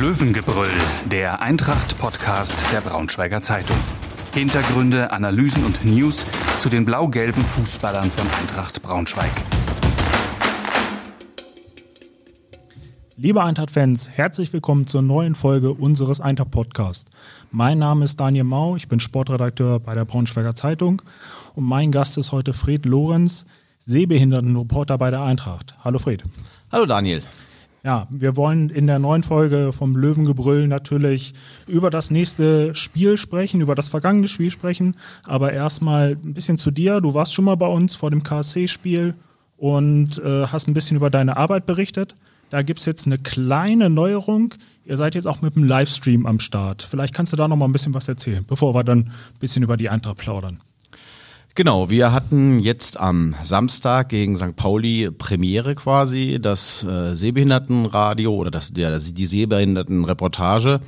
Löwengebrüll, der Eintracht-Podcast der Braunschweiger Zeitung. Hintergründe, Analysen und News zu den blau-gelben Fußballern von Eintracht Braunschweig. Liebe Eintracht-Fans, herzlich willkommen zur neuen Folge unseres Eintracht-Podcasts. Mein Name ist Daniel Mau, ich bin Sportredakteur bei der Braunschweiger Zeitung und mein Gast ist heute Fred Lorenz, Sehbehindertenreporter bei der Eintracht. Hallo Fred. Hallo Daniel. Ja, wir wollen in der neuen Folge vom Löwengebrüll natürlich über das nächste Spiel sprechen, über das vergangene Spiel sprechen. Aber erstmal ein bisschen zu dir. Du warst schon mal bei uns vor dem KSC-Spiel und äh, hast ein bisschen über deine Arbeit berichtet. Da gibt es jetzt eine kleine Neuerung. Ihr seid jetzt auch mit dem Livestream am Start. Vielleicht kannst du da noch mal ein bisschen was erzählen, bevor wir dann ein bisschen über die Eintracht plaudern. Genau, wir hatten jetzt am Samstag gegen St. Pauli Premiere quasi, das äh, Sehbehindertenradio oder das, der, die Sehbehindertenreportage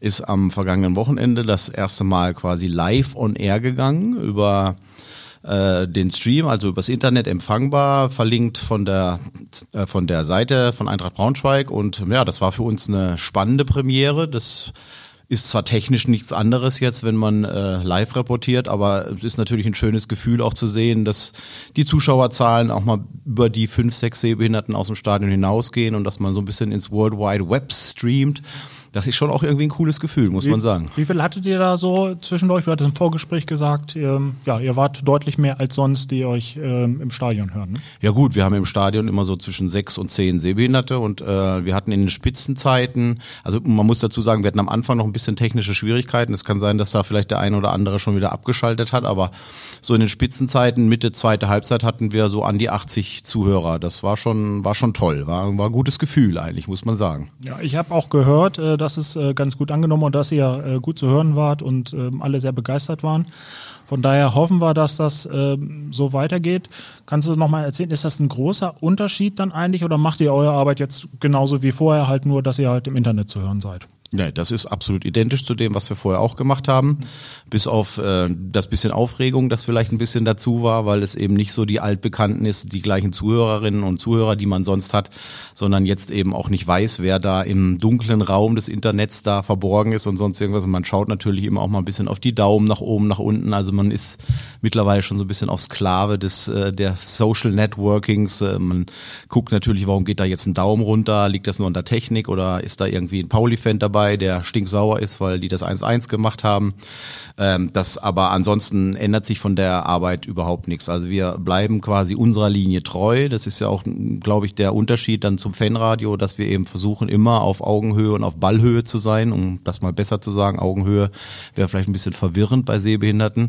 ist am vergangenen Wochenende das erste Mal quasi live on air gegangen über äh, den Stream, also übers Internet empfangbar, verlinkt von der äh, von der Seite von Eintracht Braunschweig und ja, das war für uns eine spannende Premiere. Das ist zwar technisch nichts anderes jetzt, wenn man äh, live reportiert, aber es ist natürlich ein schönes Gefühl auch zu sehen, dass die Zuschauerzahlen auch mal über die fünf, sechs Sehbehinderten aus dem Stadion hinausgehen und dass man so ein bisschen ins World Wide Web streamt das ist schon auch irgendwie ein cooles Gefühl, muss wie, man sagen. Wie viel hattet ihr da so zwischendurch? Du hattest im Vorgespräch gesagt, ähm, ja, ihr wart deutlich mehr als sonst, die euch ähm, im Stadion hören. Ne? Ja gut, wir haben im Stadion immer so zwischen sechs und zehn Sehbehinderte und äh, wir hatten in den Spitzenzeiten, also man muss dazu sagen, wir hatten am Anfang noch ein bisschen technische Schwierigkeiten. Es kann sein, dass da vielleicht der eine oder andere schon wieder abgeschaltet hat, aber so in den Spitzenzeiten, Mitte, zweite Halbzeit hatten wir so an die 80 Zuhörer. Das war schon, war schon toll, war, war ein gutes Gefühl eigentlich, muss man sagen. Ja, ich habe auch gehört, äh, dass es äh, ganz gut angenommen und dass ihr äh, gut zu hören wart und ähm, alle sehr begeistert waren. Von daher hoffen wir, dass das ähm, so weitergeht. Kannst du noch mal erzählen, ist das ein großer Unterschied dann eigentlich oder macht ihr eure Arbeit jetzt genauso wie vorher, halt nur, dass ihr halt im Internet zu hören seid? Ja, das ist absolut identisch zu dem, was wir vorher auch gemacht haben. Bis auf äh, das bisschen Aufregung, das vielleicht ein bisschen dazu war, weil es eben nicht so die altbekannten ist, die gleichen Zuhörerinnen und Zuhörer, die man sonst hat, sondern jetzt eben auch nicht weiß, wer da im dunklen Raum des Internets da verborgen ist und sonst irgendwas. Und man schaut natürlich immer auch mal ein bisschen auf die Daumen nach oben, nach unten. Also man ist mittlerweile schon so ein bisschen auch Sklave des äh, der Social Networkings. Äh, man guckt natürlich, warum geht da jetzt ein Daumen runter? Liegt das nur an der Technik oder ist da irgendwie ein Pauli-Fan dabei? Dabei, der stinksauer ist, weil die das 1-1 gemacht haben. Ähm, das aber ansonsten ändert sich von der Arbeit überhaupt nichts. Also wir bleiben quasi unserer Linie treu. Das ist ja auch, glaube ich, der Unterschied dann zum Fanradio, dass wir eben versuchen, immer auf Augenhöhe und auf Ballhöhe zu sein, um das mal besser zu sagen. Augenhöhe wäre vielleicht ein bisschen verwirrend bei Sehbehinderten.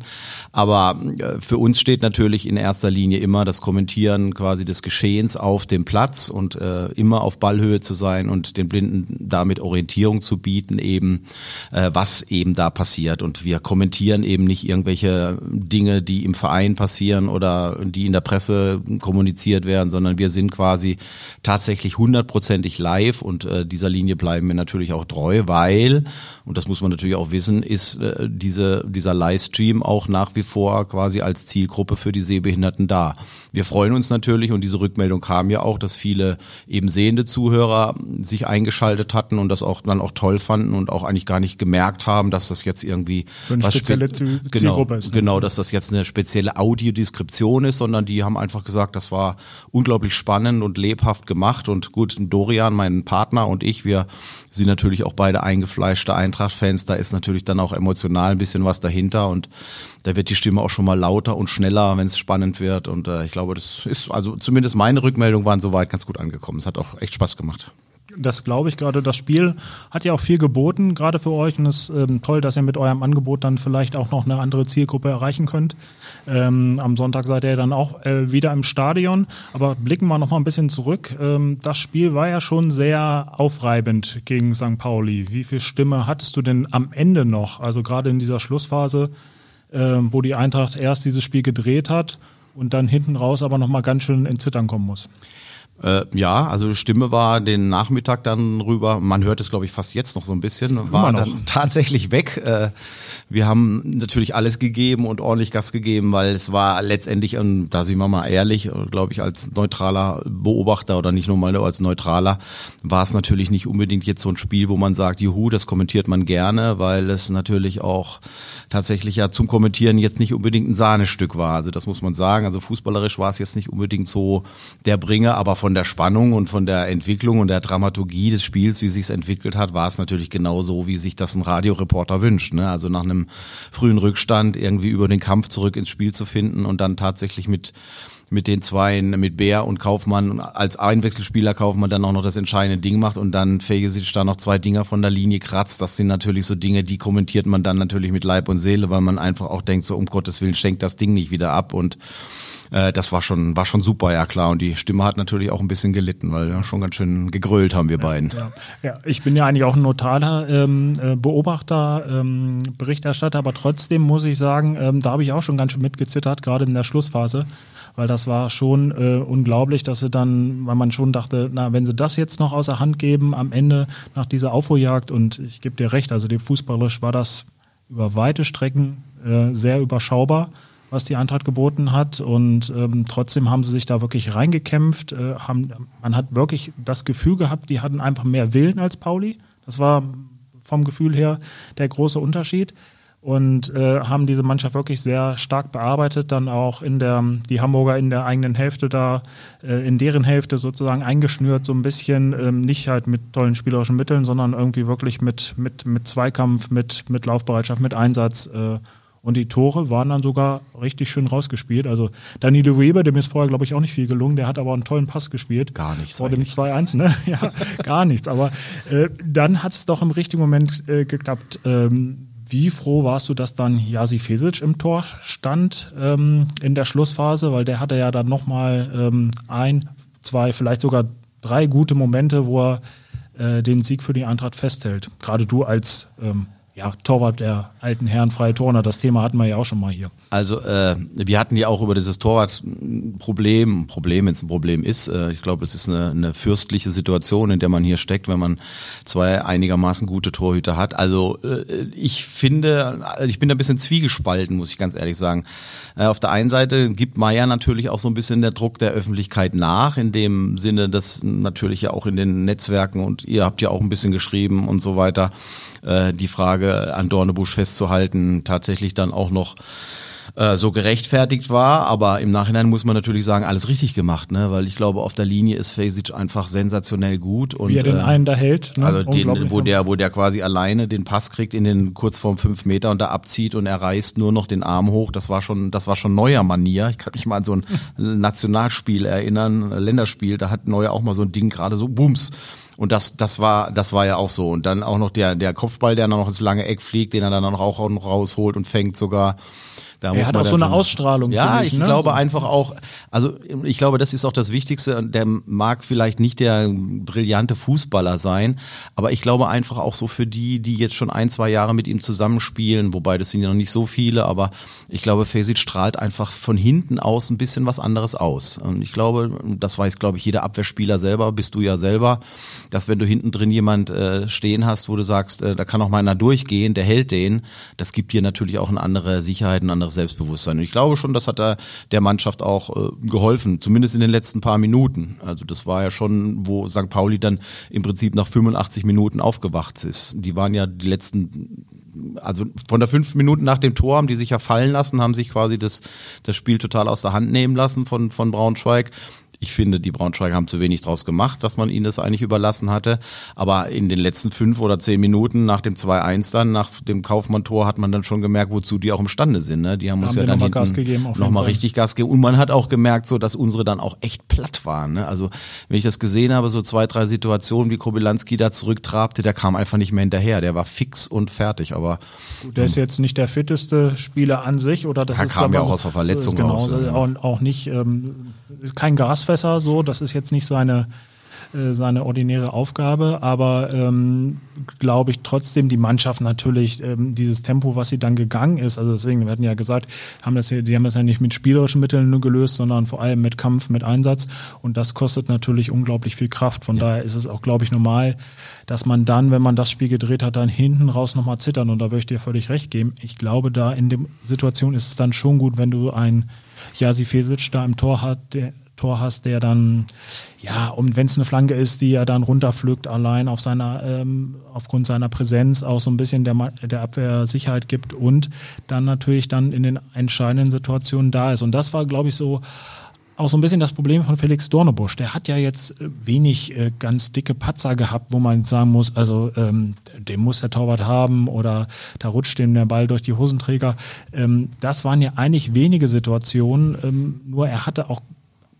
Aber äh, für uns steht natürlich in erster Linie immer das Kommentieren quasi des Geschehens auf dem Platz und äh, immer auf Ballhöhe zu sein und den Blinden damit Orientierung zu bieten, eben äh, was eben da passiert. Und wir kommentieren eben nicht irgendwelche Dinge, die im Verein passieren oder die in der Presse kommuniziert werden, sondern wir sind quasi tatsächlich hundertprozentig live und äh, dieser Linie bleiben wir natürlich auch treu, weil, und das muss man natürlich auch wissen, ist äh, diese, dieser Livestream auch nach wie vor quasi als Zielgruppe für die Sehbehinderten da. Wir freuen uns natürlich und diese Rückmeldung kam ja auch, dass viele eben sehende Zuhörer sich eingeschaltet hatten und das auch dann auch toll fanden und auch eigentlich gar nicht gemerkt haben, dass das jetzt irgendwie Für eine was spezielle spe- Ziel- genau, Zielgruppe ist, ne? Genau, dass das jetzt eine spezielle Audiodeskription ist, sondern die haben einfach gesagt, das war unglaublich spannend und lebhaft gemacht und gut, Dorian, mein Partner und ich, wir sind natürlich auch beide eingefleischte Eintracht-Fans, da ist natürlich dann auch emotional ein bisschen was dahinter und da wird die Stimme auch schon mal lauter und schneller, wenn es spannend wird und äh, ich glaube, das ist, also zumindest meine Rückmeldungen waren soweit ganz gut angekommen. Es hat auch echt Spaß gemacht. Das glaube ich gerade. Das Spiel hat ja auch viel geboten, gerade für euch. Und es ist ähm, toll, dass ihr mit eurem Angebot dann vielleicht auch noch eine andere Zielgruppe erreichen könnt. Ähm, am Sonntag seid ihr dann auch äh, wieder im Stadion. Aber blicken wir noch mal ein bisschen zurück. Ähm, das Spiel war ja schon sehr aufreibend gegen St. Pauli. Wie viel Stimme hattest du denn am Ende noch? Also gerade in dieser Schlussphase, ähm, wo die Eintracht erst dieses Spiel gedreht hat und dann hinten raus aber noch mal ganz schön ins Zittern kommen muss. Äh, ja, also Stimme war den Nachmittag dann rüber. Man hört es, glaube ich, fast jetzt noch so ein bisschen. War dann tatsächlich weg. Äh, wir haben natürlich alles gegeben und ordentlich Gas gegeben, weil es war letztendlich, und da sind wir mal ehrlich, glaube ich, als neutraler Beobachter oder nicht nur mal als neutraler, war es natürlich nicht unbedingt jetzt so ein Spiel, wo man sagt, juhu, das kommentiert man gerne, weil es natürlich auch tatsächlich ja zum Kommentieren jetzt nicht unbedingt ein Sahnestück war. Also das muss man sagen. Also fußballerisch war es jetzt nicht unbedingt so der Bringer, aber von der Spannung und von der Entwicklung und der Dramaturgie des Spiels, wie sich entwickelt hat, war es natürlich genau so, wie sich das ein Radioreporter wünscht. Ne? Also nach einem frühen Rückstand irgendwie über den Kampf zurück ins Spiel zu finden und dann tatsächlich mit mit den zwei, mit Bär und Kaufmann als Einwechselspieler Kaufmann dann auch noch das entscheidende Ding macht und dann Fegesic da noch zwei Dinger von der Linie kratzt. Das sind natürlich so Dinge, die kommentiert man dann natürlich mit Leib und Seele, weil man einfach auch denkt, so um Gottes Willen schenkt das Ding nicht wieder ab und äh, das war schon, war schon super, ja klar. Und die Stimme hat natürlich auch ein bisschen gelitten, weil ja, schon ganz schön gegrölt haben wir beiden. Ja, ja. ich bin ja eigentlich auch ein notaler ähm, äh, Beobachter, ähm, Berichterstatter, aber trotzdem muss ich sagen, ähm, da habe ich auch schon ganz schön mitgezittert, gerade in der Schlussphase weil das war schon äh, unglaublich, dass sie dann, weil man schon dachte, na, wenn sie das jetzt noch außer Hand geben am Ende nach dieser Aufholjagd und ich gebe dir recht, also dem fußballerisch war das über weite Strecken äh, sehr überschaubar was die Eintracht geboten hat. Und ähm, trotzdem haben sie sich da wirklich reingekämpft. Äh, haben, man hat wirklich das Gefühl gehabt, die hatten einfach mehr Willen als Pauli. Das war vom Gefühl her der große Unterschied. Und äh, haben diese Mannschaft wirklich sehr stark bearbeitet, dann auch in der, die Hamburger in der eigenen Hälfte da, äh, in deren Hälfte sozusagen eingeschnürt, so ein bisschen, ähm, nicht halt mit tollen spielerischen Mitteln, sondern irgendwie wirklich mit, mit, mit Zweikampf, mit, mit Laufbereitschaft, mit Einsatz. Äh, und die Tore waren dann sogar richtig schön rausgespielt. Also Danilo Weber, dem ist vorher, glaube ich, auch nicht viel gelungen. Der hat aber einen tollen Pass gespielt. Gar nichts. Vor dem 2-1, ne? ja, gar nichts. Aber äh, dann hat es doch im richtigen Moment äh, geklappt. Ähm, wie froh warst du, dass dann Jasi Fesic im Tor stand ähm, in der Schlussphase? Weil der hatte ja dann nochmal ähm, ein, zwei, vielleicht sogar drei gute Momente, wo er äh, den Sieg für die Eintracht festhält. Gerade du als ähm, ja, Torwart der alten Herren Freie Turner, das Thema hatten wir ja auch schon mal hier. Also äh, wir hatten ja auch über dieses Torwartproblem, Problem, wenn es ein Problem ist, äh, ich glaube, es ist eine, eine fürstliche Situation, in der man hier steckt, wenn man zwei einigermaßen gute Torhüter hat. Also äh, ich finde, ich bin da ein bisschen zwiegespalten, muss ich ganz ehrlich sagen. Äh, auf der einen Seite gibt Meier natürlich auch so ein bisschen der Druck der Öffentlichkeit nach, in dem Sinne, dass natürlich ja auch in den Netzwerken und ihr habt ja auch ein bisschen geschrieben und so weiter, äh, die Frage an Dornebusch festzuhalten, tatsächlich dann auch noch äh, so gerechtfertigt war, aber im Nachhinein muss man natürlich sagen, alles richtig gemacht, ne? weil ich glaube, auf der Linie ist Fesic einfach sensationell gut. Und, Wie er den äh, einen da hält. Ne? Also den, wo der, wo der quasi alleine den Pass kriegt in den kurz vorm fünf Meter und da abzieht und er reißt nur noch den Arm hoch, das war schon, das war schon neuer Manier. Ich kann mich mal an so ein Nationalspiel erinnern, Länderspiel, da hat Neuer auch mal so ein Ding gerade so, bums, und das, das war, das war ja auch so. Und dann auch noch der, der Kopfball, der dann noch ins lange Eck fliegt, den er dann auch, noch rausholt und fängt sogar. Da er hat auch so eine Ausstrahlung. Ja, ich, ich ne? glaube so. einfach auch, also ich glaube, das ist auch das Wichtigste. Der mag vielleicht nicht der brillante Fußballer sein, aber ich glaube einfach auch so für die, die jetzt schon ein, zwei Jahre mit ihm zusammenspielen, wobei das sind ja noch nicht so viele, aber ich glaube, Fesic strahlt einfach von hinten aus ein bisschen was anderes aus. Und ich glaube, das weiß, glaube ich, jeder Abwehrspieler selber, bist du ja selber, dass wenn du hinten drin jemand äh, stehen hast, wo du sagst, äh, da kann auch mal einer durchgehen, der hält den, das gibt dir natürlich auch eine andere Sicherheit, eine andere anderes Selbstbewusstsein. Und ich glaube schon, das hat der, der Mannschaft auch äh, geholfen, zumindest in den letzten paar Minuten. Also das war ja schon, wo St. Pauli dann im Prinzip nach 85 Minuten aufgewacht ist. Die waren ja die letzten also von der fünf Minuten nach dem Tor haben die sich ja fallen lassen, haben sich quasi das, das Spiel total aus der Hand nehmen lassen von, von Braunschweig. Ich finde, die Braunschweiger haben zu wenig draus gemacht, dass man ihnen das eigentlich überlassen hatte. Aber in den letzten fünf oder zehn Minuten nach dem 2-1 dann, nach dem Kaufmann-Tor, hat man dann schon gemerkt, wozu die auch imstande sind. Ne? Die haben, haben uns ja dann noch Gas gegeben, nochmal richtig Gas gegeben. Und man hat auch gemerkt, so, dass unsere dann auch echt platt waren. Ne? Also wenn ich das gesehen habe, so zwei, drei Situationen, wie Kobylanski da zurücktrabte, der kam einfach nicht mehr hinterher. Der war fix und fertig. Aber der ist jetzt nicht der fitteste Spieler an sich, oder das er ist kam ja auch aus der Verletzung genau, raus. Auch, auch nicht ähm, kein Gasfässer, so, das ist jetzt nicht seine äh, seine ordinäre Aufgabe. Aber ähm, glaube ich trotzdem, die Mannschaft natürlich ähm, dieses Tempo, was sie dann gegangen ist, also deswegen, wir hatten ja gesagt, haben das die haben das ja nicht mit spielerischen Mitteln nur gelöst, sondern vor allem mit Kampf, mit Einsatz. Und das kostet natürlich unglaublich viel Kraft. Von ja. daher ist es auch, glaube ich, normal, dass man dann, wenn man das Spiel gedreht hat, dann hinten raus nochmal zittern. Und da würde ich dir völlig recht geben. Ich glaube, da in der Situation ist es dann schon gut, wenn du ein Jasi Fesic da im Tor hat, der, Tor hast, der dann, ja, und wenn es eine Flanke ist, die er dann runterpflückt, allein auf seiner, ähm, aufgrund seiner Präsenz auch so ein bisschen der, der Abwehr Sicherheit gibt und dann natürlich dann in den entscheidenden Situationen da ist. Und das war, glaube ich, so auch so ein bisschen das Problem von Felix Dornebusch. Der hat ja jetzt äh, wenig äh, ganz dicke Patzer gehabt, wo man sagen muss, also ähm, den muss der Torwart haben oder da rutscht dem der Ball durch die Hosenträger. Ähm, das waren ja eigentlich wenige Situationen, ähm, nur er hatte auch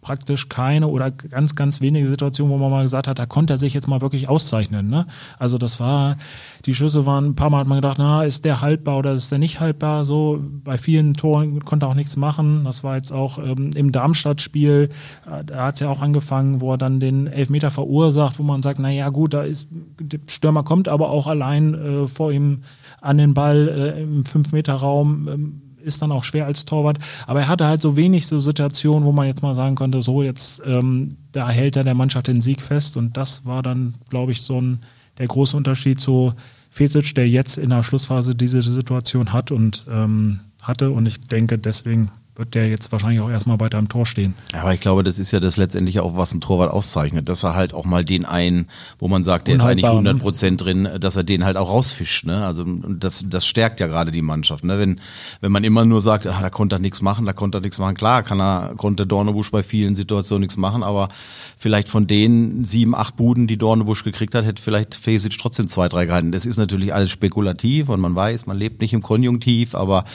praktisch keine oder ganz, ganz wenige Situationen, wo man mal gesagt hat, da konnte er sich jetzt mal wirklich auszeichnen. Ne? Also das war, die Schüsse waren, ein paar Mal hat man gedacht, na, ist der haltbar oder ist der nicht haltbar? So, bei vielen Toren konnte er auch nichts machen. Das war jetzt auch ähm, im Darmstadt-Spiel, äh, da hat es ja auch angefangen, wo er dann den Elfmeter verursacht, wo man sagt, na ja, gut, da ist, der Stürmer kommt aber auch allein äh, vor ihm an den Ball äh, im Fünf-Meter-Raum. Ist dann auch schwer als Torwart. Aber er hatte halt so wenig so Situationen, wo man jetzt mal sagen konnte, so jetzt, ähm, da hält er der Mannschaft den Sieg fest. Und das war dann, glaube ich, so ein, der große Unterschied zu Fesic, der jetzt in der Schlussphase diese Situation hat und ähm, hatte. Und ich denke, deswegen wird der jetzt wahrscheinlich auch erstmal weiter am Tor stehen. Aber ich glaube, das ist ja das letztendlich auch, was ein Torwart auszeichnet, dass er halt auch mal den einen, wo man sagt, der ist eigentlich 100 ne? Prozent drin, dass er den halt auch rausfischt. Ne? Also das, das stärkt ja gerade die Mannschaft. Ne? Wenn, wenn man immer nur sagt, ach, da konnte er nichts machen, da konnte er nichts machen. Klar, kann er, konnte Dornebusch bei vielen Situationen nichts machen, aber vielleicht von den sieben, acht Buden, die Dornebusch gekriegt hat, hätte vielleicht Fesic trotzdem zwei, drei gehalten. Das ist natürlich alles spekulativ und man weiß, man lebt nicht im Konjunktiv, aber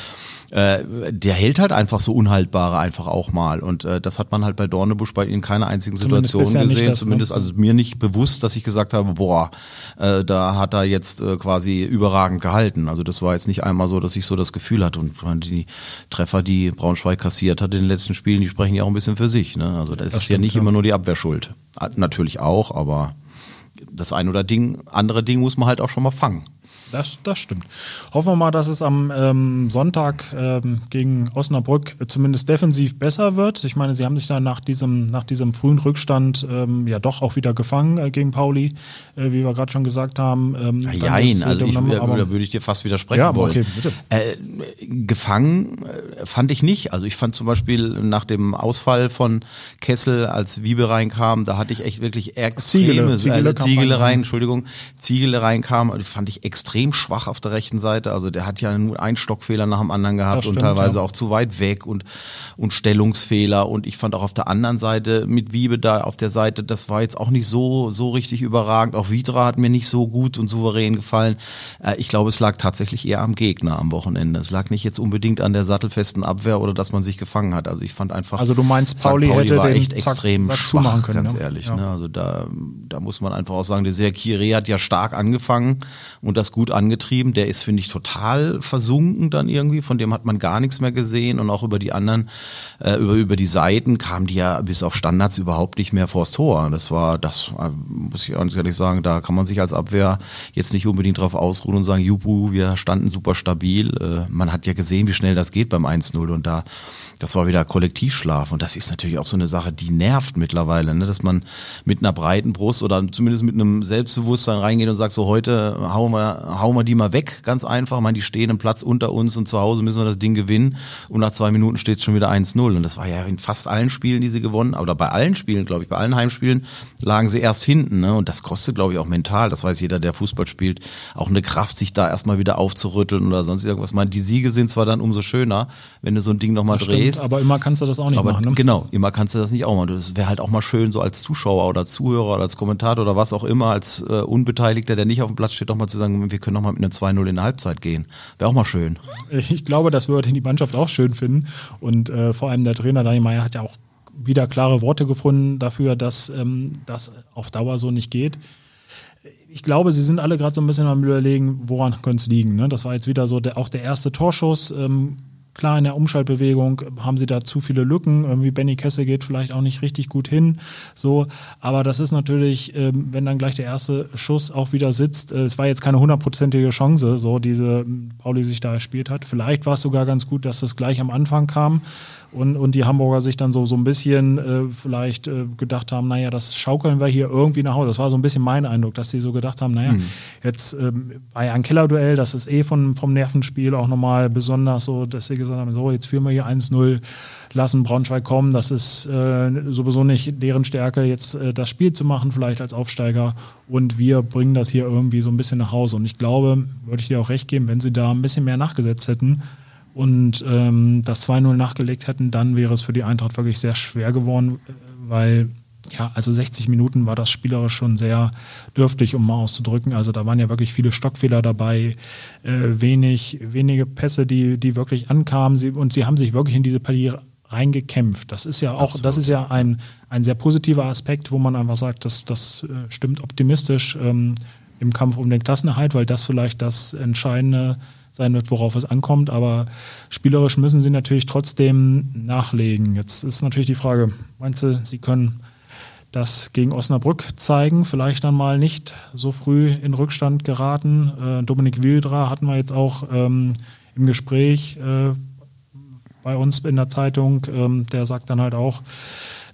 äh, der hält halt einfach so Unhaltbare einfach auch mal. Und äh, das hat man halt bei Dornebusch bei in keiner einzigen Situation gesehen. Das, zumindest ne? also mir nicht bewusst, dass ich gesagt habe, boah, äh, da hat er jetzt äh, quasi überragend gehalten. Also das war jetzt nicht einmal so, dass ich so das Gefühl hatte. Und die Treffer, die Braunschweig kassiert hat in den letzten Spielen, die sprechen ja auch ein bisschen für sich. Ne? Also das, das ist ja nicht ja. immer nur die Abwehrschuld. Natürlich auch, aber das ein oder Ding, andere Ding muss man halt auch schon mal fangen. Das, das stimmt. Hoffen wir mal, dass es am ähm, Sonntag ähm, gegen Osnabrück zumindest defensiv besser wird. Ich meine, sie haben sich da nach diesem, nach diesem frühen Rückstand ähm, ja doch auch wieder gefangen äh, gegen Pauli, äh, wie wir gerade schon gesagt haben. Ähm, Nein, also ich, aber, da würde ich dir fast widersprechen ja, wollen. Okay, bitte. Äh, gefangen äh, fand ich nicht. Also ich fand zum Beispiel nach dem Ausfall von Kessel, als Wiebe reinkam, da hatte ich echt wirklich extreme Ziegele, Ziegele, äh, Ziegele rein, Entschuldigung, Ziegele reinkam, fand ich extrem extrem schwach auf der rechten Seite. Also der hat ja nur einen Stockfehler nach dem anderen gehabt stimmt, und teilweise ja. auch zu weit weg und, und Stellungsfehler. Und ich fand auch auf der anderen Seite mit Wiebe da auf der Seite, das war jetzt auch nicht so, so richtig überragend. Auch Vidra hat mir nicht so gut und souverän gefallen. Äh, ich glaube, es lag tatsächlich eher am Gegner am Wochenende. Es lag nicht jetzt unbedingt an der sattelfesten Abwehr oder dass man sich gefangen hat. Also ich fand einfach. Also du meinst, Pauli, Pauli hätte war echt Zack, extrem Zack schwach, können, ganz ja. ehrlich. Ja. Ne? Also da, da muss man einfach auch sagen, der Serkire hat ja stark angefangen und das gut angetrieben. Der ist, finde ich, total versunken dann irgendwie. Von dem hat man gar nichts mehr gesehen. Und auch über die anderen, äh, über, über die Seiten kamen die ja bis auf Standards überhaupt nicht mehr vors Tor. Das war, das äh, muss ich ganz ehrlich sagen, da kann man sich als Abwehr jetzt nicht unbedingt drauf ausruhen und sagen, Jubu, wir standen super stabil. Äh, man hat ja gesehen, wie schnell das geht beim 1-0 und da das war wieder Kollektivschlaf. Und das ist natürlich auch so eine Sache, die nervt mittlerweile, ne? dass man mit einer breiten Brust oder zumindest mit einem Selbstbewusstsein reingeht und sagt, so heute hauen wir, hauen wir die mal weg, ganz einfach. Ich meine, die stehen im Platz unter uns und zu Hause müssen wir das Ding gewinnen. Und nach zwei Minuten steht es schon wieder 1-0. Und das war ja in fast allen Spielen, die sie gewonnen, oder bei allen Spielen, glaube ich, bei allen Heimspielen lagen sie erst hinten. Ne? Und das kostet, glaube ich, auch mental, das weiß jeder, der Fußball spielt, auch eine Kraft, sich da erstmal wieder aufzurütteln oder sonst irgendwas. Ich meine, die Siege sind zwar dann umso schöner, wenn du so ein Ding nochmal drehst ist. Aber immer kannst du das auch nicht aber machen. Ne? Genau, immer kannst du das nicht auch machen. Das wäre halt auch mal schön, so als Zuschauer oder Zuhörer oder als Kommentator oder was auch immer, als äh, Unbeteiligter, der nicht auf dem Platz steht, auch mal zu sagen, wir können noch mal mit einer 2-0 in der Halbzeit gehen. Wäre auch mal schön. Ich glaube, das würde die Mannschaft auch schön finden. Und äh, vor allem der Trainer Daniel Meyer hat ja auch wieder klare Worte gefunden dafür, dass ähm, das auf Dauer so nicht geht ich glaube, sie sind alle gerade so ein bisschen am Überlegen, woran könnte es liegen. Ne? Das war jetzt wieder so der, auch der erste Torschuss. Ähm, klar in der Umschaltbewegung haben sie da zu viele Lücken. Irgendwie Benny Kessel geht vielleicht auch nicht richtig gut hin. So, aber das ist natürlich, ähm, wenn dann gleich der erste Schuss auch wieder sitzt. Äh, es war jetzt keine hundertprozentige Chance, so diese Pauli sich da erspielt hat. Vielleicht war es sogar ganz gut, dass das gleich am Anfang kam und, und die Hamburger sich dann so, so ein bisschen äh, vielleicht äh, gedacht haben, naja, das schaukeln wir hier irgendwie nach Hause. Das war so ein bisschen mein Eindruck, dass sie so gedacht haben, naja, mhm. jetzt ähm, bei ein Kellerduell, das ist eh von, vom Nervenspiel auch nochmal besonders so, dass sie gesagt haben, so, jetzt führen wir hier 1-0, lassen Braunschweig kommen, das ist äh, sowieso nicht deren Stärke, jetzt äh, das Spiel zu machen, vielleicht als Aufsteiger und wir bringen das hier irgendwie so ein bisschen nach Hause. Und ich glaube, würde ich dir auch recht geben, wenn sie da ein bisschen mehr nachgesetzt hätten, und ähm, das 2-0 nachgelegt hätten, dann wäre es für die Eintracht wirklich sehr schwer geworden, weil ja, also 60 Minuten war das spielerisch schon sehr dürftig, um mal auszudrücken. Also da waren ja wirklich viele Stockfehler dabei, äh, wenig, wenige Pässe, die, die wirklich ankamen. Sie, und sie haben sich wirklich in diese Partie reingekämpft. Das ist ja auch, Absolut. das ist ja ein, ein sehr positiver Aspekt, wo man einfach sagt, dass das äh, stimmt optimistisch ähm, im Kampf um den Klassenerhalt, weil das vielleicht das entscheidende sein wird, worauf es ankommt. Aber spielerisch müssen sie natürlich trotzdem nachlegen. Jetzt ist natürlich die Frage, meinst du, sie können das gegen Osnabrück zeigen, vielleicht dann mal nicht so früh in Rückstand geraten. Äh, Dominik Wildra hatten wir jetzt auch ähm, im Gespräch äh, bei uns in der Zeitung, ähm, der sagt dann halt auch,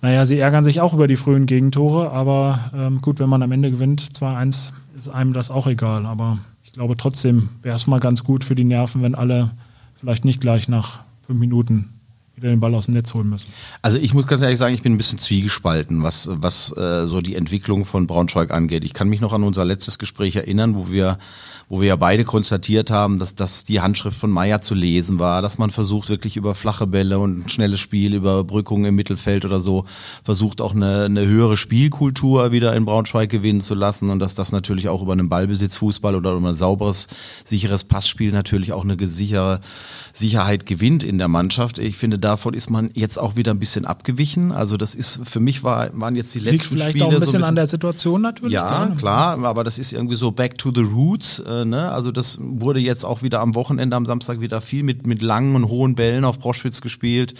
naja, sie ärgern sich auch über die frühen Gegentore, aber ähm, gut, wenn man am Ende gewinnt, 2-1, ist einem das auch egal. Aber ich glaube trotzdem wäre es mal ganz gut für die Nerven, wenn alle vielleicht nicht gleich nach fünf Minuten wieder den Ball aus dem Netz holen müssen. Also ich muss ganz ehrlich sagen, ich bin ein bisschen zwiegespalten, was, was äh, so die Entwicklung von Braunschweig angeht. Ich kann mich noch an unser letztes Gespräch erinnern, wo wir wo wir ja beide konstatiert haben, dass das die Handschrift von Meier zu lesen war, dass man versucht wirklich über flache Bälle und schnelles Spiel, über Brückungen im Mittelfeld oder so, versucht auch eine, eine höhere Spielkultur wieder in Braunschweig gewinnen zu lassen und dass das natürlich auch über einen Ballbesitzfußball oder über ein sauberes, sicheres Passspiel natürlich auch eine sichere Sicherheit gewinnt in der Mannschaft. Ich finde, davon ist man jetzt auch wieder ein bisschen abgewichen. Also das ist, für mich war, waren jetzt die letzten Liegt vielleicht Spiele auch ein bisschen, so ein bisschen an der Situation natürlich. Ja, klar, aber das ist irgendwie so back to the roots. Äh, ne? Also das wurde jetzt auch wieder am Wochenende, am Samstag wieder viel mit, mit langen und hohen Bällen auf Broschwitz gespielt,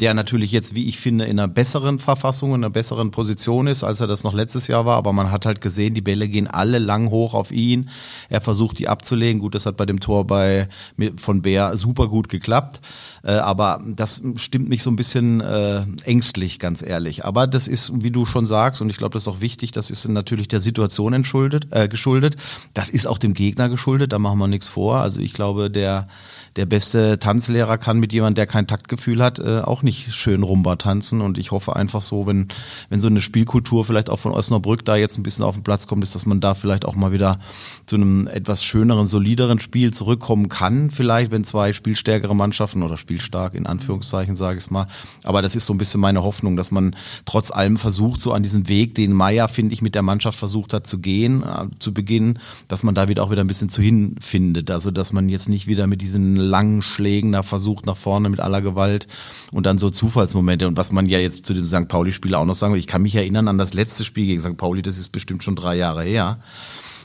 der natürlich jetzt, wie ich finde, in einer besseren Verfassung, in einer besseren Position ist, als er das noch letztes Jahr war. Aber man hat halt gesehen, die Bälle gehen alle lang hoch auf ihn. Er versucht, die abzulegen. Gut, das hat bei dem Tor bei, von Bär super gut geklappt. Äh, aber das stimmt mich so ein bisschen äh, ängstlich, ganz ehrlich. Aber das ist, wie du schon sagst, und ich glaube, das ist auch wichtig, das ist natürlich der Situation entschuldet, äh, geschuldet. Das ist auch dem Gegner geschuldet, da machen wir nichts vor. Also ich glaube, der der beste Tanzlehrer kann mit jemandem, der kein Taktgefühl hat, äh, auch nicht schön Rumba tanzen. Und ich hoffe einfach so, wenn, wenn so eine Spielkultur vielleicht auch von Osnabrück da jetzt ein bisschen auf den Platz kommt, ist, dass man da vielleicht auch mal wieder zu einem etwas schöneren, solideren Spiel zurückkommen kann. Vielleicht, wenn zwei spielstärkere Mannschaften oder spielstark in Anführungszeichen, sage ich es mal. Aber das ist so ein bisschen meine Hoffnung, dass man trotz allem versucht, so an diesem Weg, den Meier, finde ich, mit der Mannschaft versucht hat zu gehen, äh, zu Beginn, dass man da wieder auch wieder ein bisschen zu hinfindet. Also, dass man jetzt nicht wieder mit diesen langen Schlägen da versucht nach vorne mit aller Gewalt und dann so Zufallsmomente. Und was man ja jetzt zu dem St. Pauli-Spiel auch noch sagen will, ich kann mich erinnern an das letzte Spiel gegen St. Pauli, das ist bestimmt schon drei Jahre her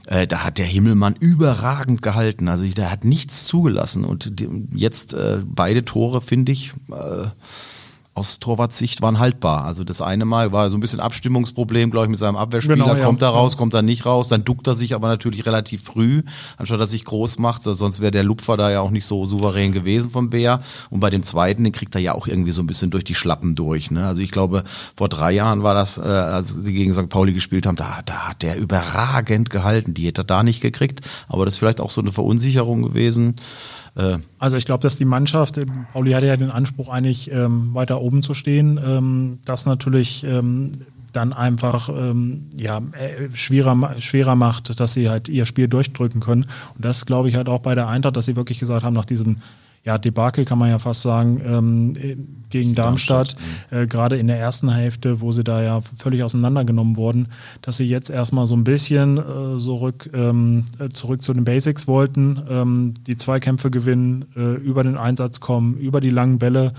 äh, da hat der Himmelmann überragend gehalten. Also der hat nichts zugelassen. Und jetzt äh, beide Tore, finde ich, äh, aus Torwartsicht waren haltbar. Also das eine Mal war so ein bisschen Abstimmungsproblem, glaube ich, mit seinem Abwehrspieler. Genau, ja. Kommt er raus, kommt er nicht raus, dann duckt er sich aber natürlich relativ früh, anstatt dass er sich groß macht. Sonst wäre der Lupfer da ja auch nicht so souverän gewesen vom Bär. Und bei dem zweiten, den kriegt er ja auch irgendwie so ein bisschen durch die Schlappen durch. Ne? Also ich glaube, vor drei Jahren war das, äh, als sie gegen St. Pauli gespielt haben, da, da hat der überragend gehalten. Die hätte er da nicht gekriegt. Aber das ist vielleicht auch so eine Verunsicherung gewesen. Äh, also ich glaube, dass die Mannschaft, äh, Pauli hatte ja den Anspruch, eigentlich ähm, weiter oben zu stehen, ähm, das natürlich ähm, dann einfach ähm, ja, äh, schwerer, schwerer macht, dass sie halt ihr Spiel durchdrücken können. Und das glaube ich halt auch bei der Eintracht, dass sie wirklich gesagt haben, nach diesem ja, Debakel kann man ja fast sagen, ähm, gegen Darmstadt, Darmstadt mhm. äh, gerade in der ersten Hälfte, wo sie da ja völlig auseinandergenommen wurden, dass sie jetzt erstmal so ein bisschen äh, zurück, ähm, äh, zurück zu den Basics wollten, ähm, die Zweikämpfe gewinnen, äh, über den Einsatz kommen, über die langen Bälle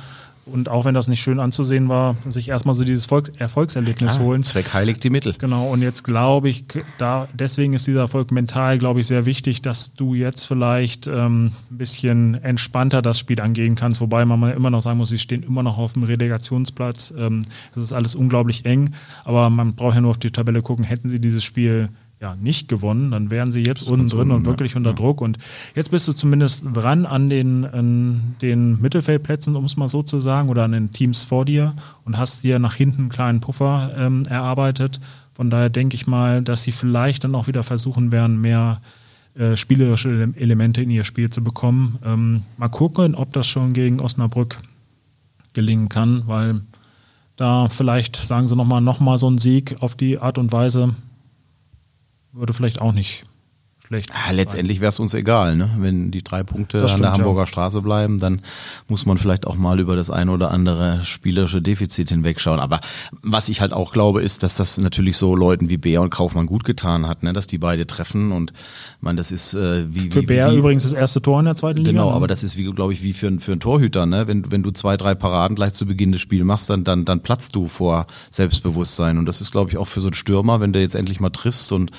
und auch wenn das nicht schön anzusehen war, sich erstmal so dieses Volks Erfolgserlebnis Klar, holen. Zweck heiligt die Mittel. Genau, und jetzt glaube ich, da deswegen ist dieser Erfolg mental, glaube ich, sehr wichtig, dass du jetzt vielleicht ähm, ein bisschen entspannter das Spiel angehen kannst, wobei man mal immer noch sagen muss, sie stehen immer noch auf dem Relegationsplatz. Ähm, das ist alles unglaublich eng, aber man braucht ja nur auf die Tabelle gucken, hätten sie dieses Spiel ja, nicht gewonnen, dann wären sie jetzt unten drin und wirklich unter Druck. Und jetzt bist du zumindest dran an den, an den Mittelfeldplätzen, um es mal so zu sagen, oder an den Teams vor dir und hast dir nach hinten einen kleinen Puffer ähm, erarbeitet. Von daher denke ich mal, dass sie vielleicht dann auch wieder versuchen werden, mehr äh, spielerische Elemente in ihr Spiel zu bekommen. Ähm, mal gucken, ob das schon gegen Osnabrück gelingen kann, weil da vielleicht sagen sie nochmal noch mal so einen Sieg auf die Art und Weise, würde vielleicht auch nicht schlecht. Ja, letztendlich wäre es uns egal, ne? Wenn die drei Punkte Das an stimmt, der Hamburger ja. Straße bleiben, dann muss man vielleicht auch mal über das eine oder andere spielerische Defizit hinwegschauen. Aber was ich halt auch glaube, ist, dass das natürlich so Leuten wie Bär und Kaufmann gut getan hat, ne? dass die beide treffen und man, das ist äh, wie Für wie, Bär wie, übrigens das erste Tor in der zweiten Liga. Genau, ne? aber das ist wie, glaube ich, wie für, ein- für einen Torhüter, ne? Wenn, wenn du zwei, drei Paraden gleich zu Beginn des Spiels machst, dann, dann, dann platzt du vor Selbstbewusstsein. Und das ist, glaube ich, auch für so einen Stürmer, wenn du jetzt endlich mal triffst und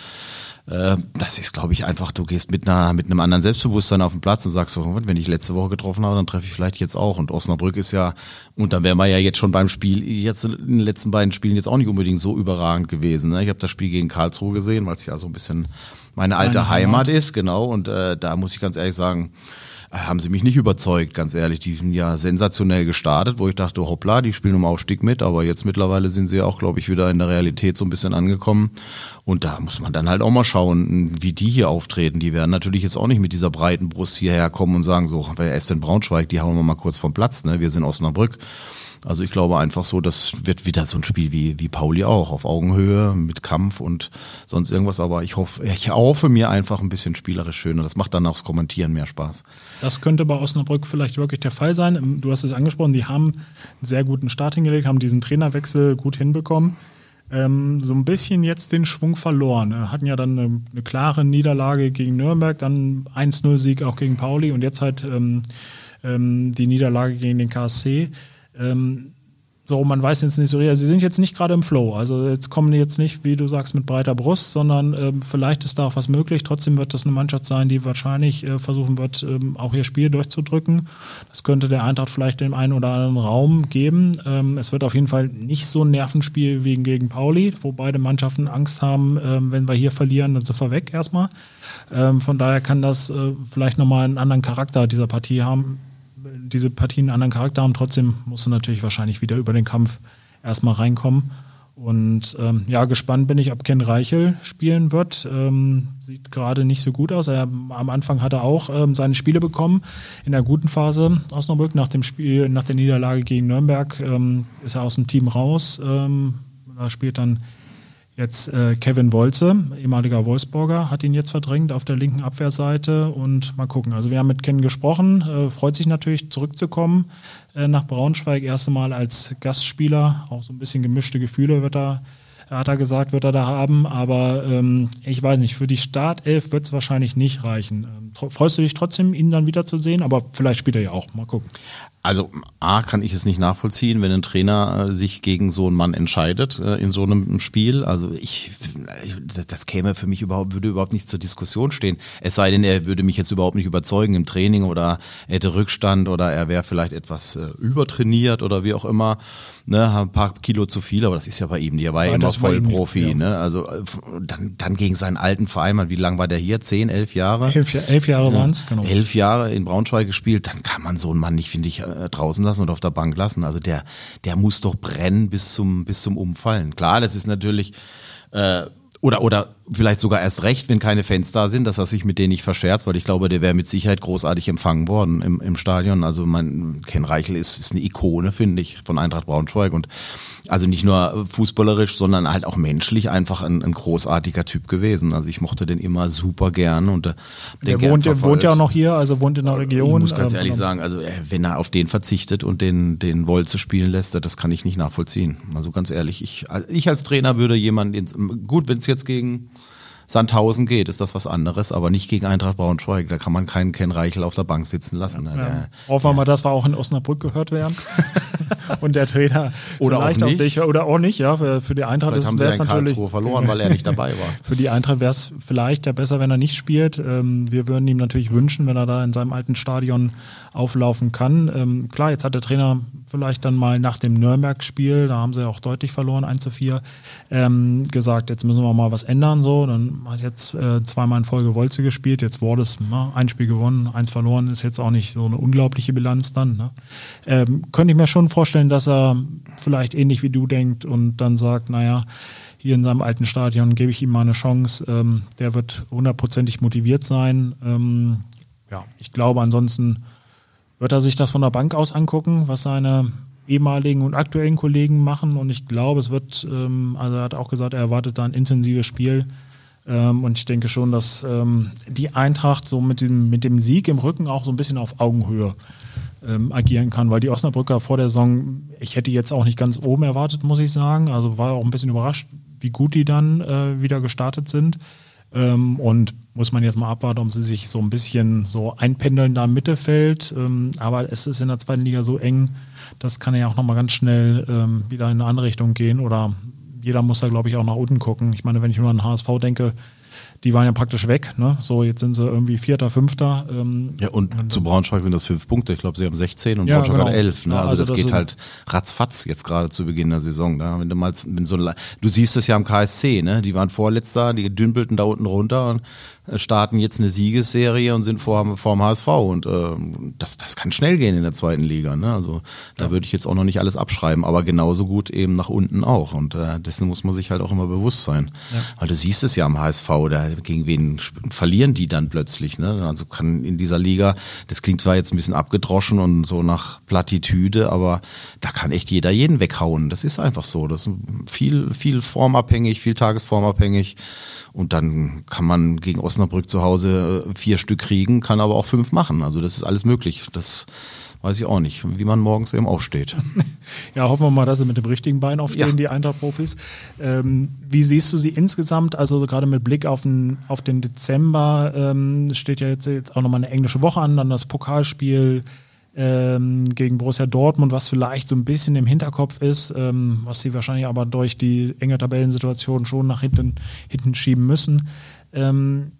das ist, glaube ich, einfach, du gehst mit einer, mit einem anderen Selbstbewusstsein auf den Platz und sagst so, wenn ich letzte Woche getroffen habe, dann treffe ich vielleicht jetzt auch. Und Osnabrück ist ja, und dann wären wir ja jetzt schon beim Spiel, jetzt in den letzten beiden Spielen jetzt auch nicht unbedingt so überragend gewesen. Ne? Ich habe das Spiel gegen Karlsruhe gesehen, weil es ja so ein bisschen meine alte Deine Heimat ist, genau. Und äh, da muss ich ganz ehrlich sagen, äh, haben sie mich nicht überzeugt, ganz ehrlich. Die sind ja sensationell gestartet, wo ich dachte, hoppla, die spielen um Aufstieg mit, aber jetzt mittlerweile sind sie auch, glaube ich, wieder in der Realität so ein bisschen angekommen. Und da muss man dann halt auch mal schauen, wie die hier auftreten. Die werden natürlich jetzt auch nicht mit dieser breiten Brust hierher kommen und sagen, so, wer ist denn Braunschweig? Die hauen wir mal kurz vom Platz, ne? Wir sind Osnabrück. Also ich glaube einfach so, das wird wieder so ein Spiel wie, wie Pauli auch, auf Augenhöhe, mit Kampf und sonst irgendwas. Aber ich hoffe, ich hoffe mir einfach ein bisschen spielerisch schöner. Das macht dann auch das Kommentieren mehr Spaß. Das könnte bei Osnabrück vielleicht wirklich der Fall sein. Du hast es angesprochen, die haben einen sehr guten Start hingelegt, haben diesen Trainerwechsel gut hinbekommen. Ähm, so ein bisschen jetzt den Schwung verloren. Äh, Hatten ja dann eine, eine klare Niederlage gegen Nürnberg, dann 1-0-Sieg auch gegen Pauli und jetzt halt ähm, ähm, die Niederlage gegen den KSC. Ähm, so, man weiß jetzt nicht so, also sie sind jetzt nicht gerade im Flow. Also jetzt kommen die jetzt nicht, wie du sagst, mit breiter Brust, sondern ähm, vielleicht ist da auch was möglich. Trotzdem wird das eine Mannschaft sein, die wahrscheinlich äh, versuchen wird, ähm, auch ihr Spiel durchzudrücken. Das könnte der Eintracht vielleicht dem einen oder anderen Raum geben. Ähm, es wird auf jeden Fall nicht so ein Nervenspiel wie gegen Pauli, wo beide Mannschaften Angst haben, ähm, wenn wir hier verlieren, dann sind wir weg erstmal. Ähm, von daher kann das äh, vielleicht nochmal einen anderen Charakter dieser Partie haben diese Partien einen anderen Charakter haben. Trotzdem musst du natürlich wahrscheinlich wieder über den Kampf erstmal reinkommen. Und ähm, ja, gespannt bin ich, ob Ken Reichel spielen wird. Ähm, sieht gerade nicht so gut aus. Er, am Anfang hat er auch ähm, seine Spiele bekommen. In der guten Phase Osnabrück nach dem Spiel, nach der Niederlage gegen Nürnberg ähm, ist er aus dem Team raus. Ähm, da spielt dann Jetzt äh, Kevin Wolze, ehemaliger Wolfsburger, hat ihn jetzt verdrängt auf der linken Abwehrseite und mal gucken. Also wir haben mit Ken gesprochen, äh, freut sich natürlich zurückzukommen äh, nach Braunschweig, erste Mal als Gastspieler, auch so ein bisschen gemischte Gefühle wird er, hat er gesagt, wird er da haben, aber ähm, ich weiß nicht, für die Startelf wird es wahrscheinlich nicht reichen. Ähm, freust du dich trotzdem, ihn dann wiederzusehen, aber vielleicht spielt er ja auch, mal gucken. Also A kann ich es nicht nachvollziehen, wenn ein Trainer äh, sich gegen so einen Mann entscheidet äh, in so einem Spiel. Also ich, das- käme für mich überhaupt, würde überhaupt nicht zur Diskussion stehen. Es sei denn, er würde mich jetzt überhaupt nicht überzeugen im Training oder er hätte Rückstand oder er wäre vielleicht etwas äh, übertrainiert oder wie auch immer. Ne, ein paar Kilo zu viel, aber das ist ja bei ihm. Der war ja Ja, immer das war voll ihm nicht, Profi. ja. Ne? Also äh, dann, dann gegen seinen alten Verein, wie lange war der hier? Zehn, elf Jahre? Elf, Ja- elf Jahre waren es, genau. elf Jahre in Braunschweig gespielt, dann kann man so einen Mann nicht, finde ich, äh, draußen lassen oder auf der Bank lassen. Also der, der muss doch brennen bis zum, bis zum Umfallen. Klar, das ist natürlich, äh, oder, oder vielleicht sogar erst recht, wenn keine Fans da sind, dass er sich mit denen nicht verscherzt, weil ich glaube, der wäre mit Sicherheit großartig empfangen worden im, im Stadion. Also mein Ken Reichel ist, ist eine Ikone, finde ich, von Eintracht Braunschweig und also nicht nur fußballerisch, sondern halt auch menschlich einfach ein, ein großartiger Typ gewesen. Also ich mochte den immer super gern und äh, den Der gern wohnt, der wohnt ja auch verfolgt. noch hier, also wohnt in der Region. Ich muss ganz ähm, ehrlich genau. sagen, also äh, wenn er auf den verzichtet und den, den Wolze spielen lässt, das kann ich nicht nachvollziehen. Also ganz ehrlich, ich, ich als Trainer würde jemanden, ins- gut, wenn es jetzt gegen Sandhausen geht, ist das was anderes, aber nicht gegen Eintracht Braunschweig. Da kann man keinen Ken Reichel auf der Bank sitzen lassen. Ja, ja. Hoffen wir mal, dass wir auch in Osnabrück gehört werden. und der Trainer oder vielleicht auch, nicht. Auch dich, oder auch nicht, ja. Für, für die Eintracht vielleicht ist es natürlich verloren, weil er nicht dabei war. für die Eintracht wäre es vielleicht ja besser, wenn er nicht spielt. Ähm, wir würden ihm natürlich wünschen, wenn er da in seinem alten Stadion auflaufen kann. Ähm, klar, jetzt hat der Trainer vielleicht dann mal nach dem Nürnberg-Spiel, da haben sie auch deutlich verloren, 1 zu 4, ähm, gesagt, jetzt müssen wir mal was ändern. So, dann hat jetzt äh, zweimal in Folge Wolze gespielt, jetzt wurde es na, ein Spiel gewonnen, eins verloren, ist jetzt auch nicht so eine unglaubliche Bilanz dann. Ne? Ähm, könnte ich mir schon vorstellen, dass er vielleicht ähnlich wie du denkt und dann sagt, naja, hier in seinem alten Stadion gebe ich ihm mal eine Chance. Ähm, der wird hundertprozentig motiviert sein. Ähm, ja, ich glaube, ansonsten wird er sich das von der Bank aus angucken, was seine ehemaligen und aktuellen Kollegen machen. Und ich glaube, es wird, ähm, also er hat auch gesagt, er erwartet da ein intensives Spiel. Ähm, und ich denke schon, dass ähm, die Eintracht so mit dem, mit dem Sieg im Rücken auch so ein bisschen auf Augenhöhe ähm, agieren kann, weil die Osnabrücker vor der Saison, ich hätte jetzt auch nicht ganz oben erwartet, muss ich sagen. Also war auch ein bisschen überrascht, wie gut die dann äh, wieder gestartet sind. Ähm, und muss man jetzt mal abwarten, ob sie sich so ein bisschen so einpendeln da im Mittelfeld. Ähm, aber es ist in der zweiten Liga so eng, das kann ja auch nochmal ganz schnell ähm, wieder in eine andere Richtung gehen. Oder jeder muss da, glaube ich, auch nach unten gucken. Ich meine, wenn ich nur an HSV denke, die waren ja praktisch weg. Ne? So, jetzt sind sie irgendwie Vierter, Fünfter. Ähm, ja, und, und zu Braunschweig sind das fünf Punkte. Ich glaube, sie haben 16 und ja, Braunschweig genau. hat 11. Ne? Also, also, das, das geht halt ratzfatz jetzt gerade zu Beginn der Saison. Da, wenn du mal, wenn so, du siehst es ja am KSC, ne? Die waren Vorletzter, die dümpelten da unten runter und starten jetzt eine Siegesserie und sind vor, vor dem HSV. Und äh, das, das kann schnell gehen in der zweiten Liga. Ne? Also da ja. würde ich jetzt auch noch nicht alles abschreiben, aber genauso gut eben nach unten auch. Und äh, dessen muss man sich halt auch immer bewusst sein. Ja. Weil du siehst es ja am HSV, da gegen wen verlieren die dann plötzlich. Ne? Also kann in dieser Liga, das klingt zwar jetzt ein bisschen abgedroschen und so nach Plattitüde, aber da kann echt jeder jeden weghauen. Das ist einfach so. Das ist viel, viel formabhängig, viel tagesformabhängig. Und dann kann man gegen Osnabrück zu Hause äh, vier Stück kriegen, kann aber auch fünf machen. Also das ist alles möglich. Das weiß ich auch nicht, wie man morgens eben aufsteht. Ja, hoffen wir mal, dass sie mit dem richtigen Bein aufstehen, ja. die Eintracht-Profis. Ähm, wie siehst du sie insgesamt? Also gerade mit Blick auf den, auf den Dezember ähm, steht ja jetzt, jetzt auch nochmal eine englische Woche an, dann das Pokalspiel ähm, gegen Borussia Dortmund, was vielleicht so ein bisschen im Hinterkopf ist, ähm, was sie wahrscheinlich aber durch die enge Tabellensituation schon nach hinten, hinten schieben müssen. Ähm,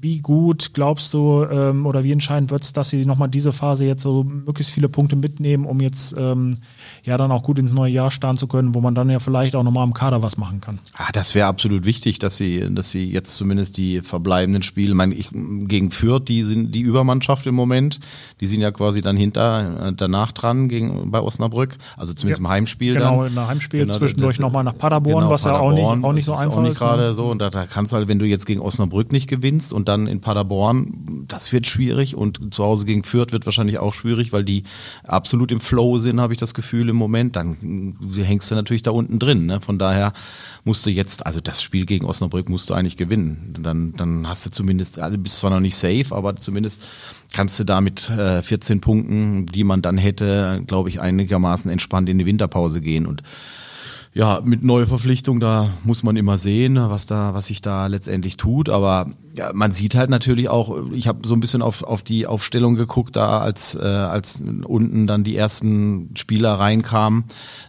wie gut glaubst du ähm, oder wie entscheidend wird es, dass sie nochmal diese Phase jetzt so möglichst viele Punkte mitnehmen, um jetzt ähm, ja dann auch gut ins neue Jahr starten zu können, wo man dann ja vielleicht auch nochmal am Kader was machen kann? Ah, das wäre absolut wichtig, dass sie, dass sie jetzt zumindest die verbleibenden Spiele, meine ich, gegen Fürth, die sind die Übermannschaft im Moment, die sind ja quasi dann hinter äh, danach dran gegen bei Osnabrück, also zumindest ja, im Heimspiel. Genau, dann. im Heimspiel genau, zwischendurch nochmal nach Paderborn, genau, was Paderborn, ja auch nicht, auch nicht so einfach ist. Auch nicht ne? gerade so und da, da kannst du halt, wenn du jetzt gegen Osnabrück nicht gewinnst und dann in Paderborn, das wird schwierig und zu Hause gegen Fürth wird wahrscheinlich auch schwierig, weil die absolut im Flow sind, habe ich das Gefühl im Moment. Dann hängst du natürlich da unten drin. Ne? Von daher musst du jetzt, also das Spiel gegen Osnabrück musst du eigentlich gewinnen. Dann, dann hast du zumindest, also bist zwar noch nicht safe, aber zumindest kannst du da mit äh, 14 Punkten, die man dann hätte, glaube ich, einigermaßen entspannt in die Winterpause gehen und ja, mit Neuverpflichtung, da muss man immer sehen, was da, was sich da letztendlich tut. Aber ja, man sieht halt natürlich auch, ich habe so ein bisschen auf, auf die Aufstellung geguckt, da als, äh, als unten dann die ersten Spieler reinkamen.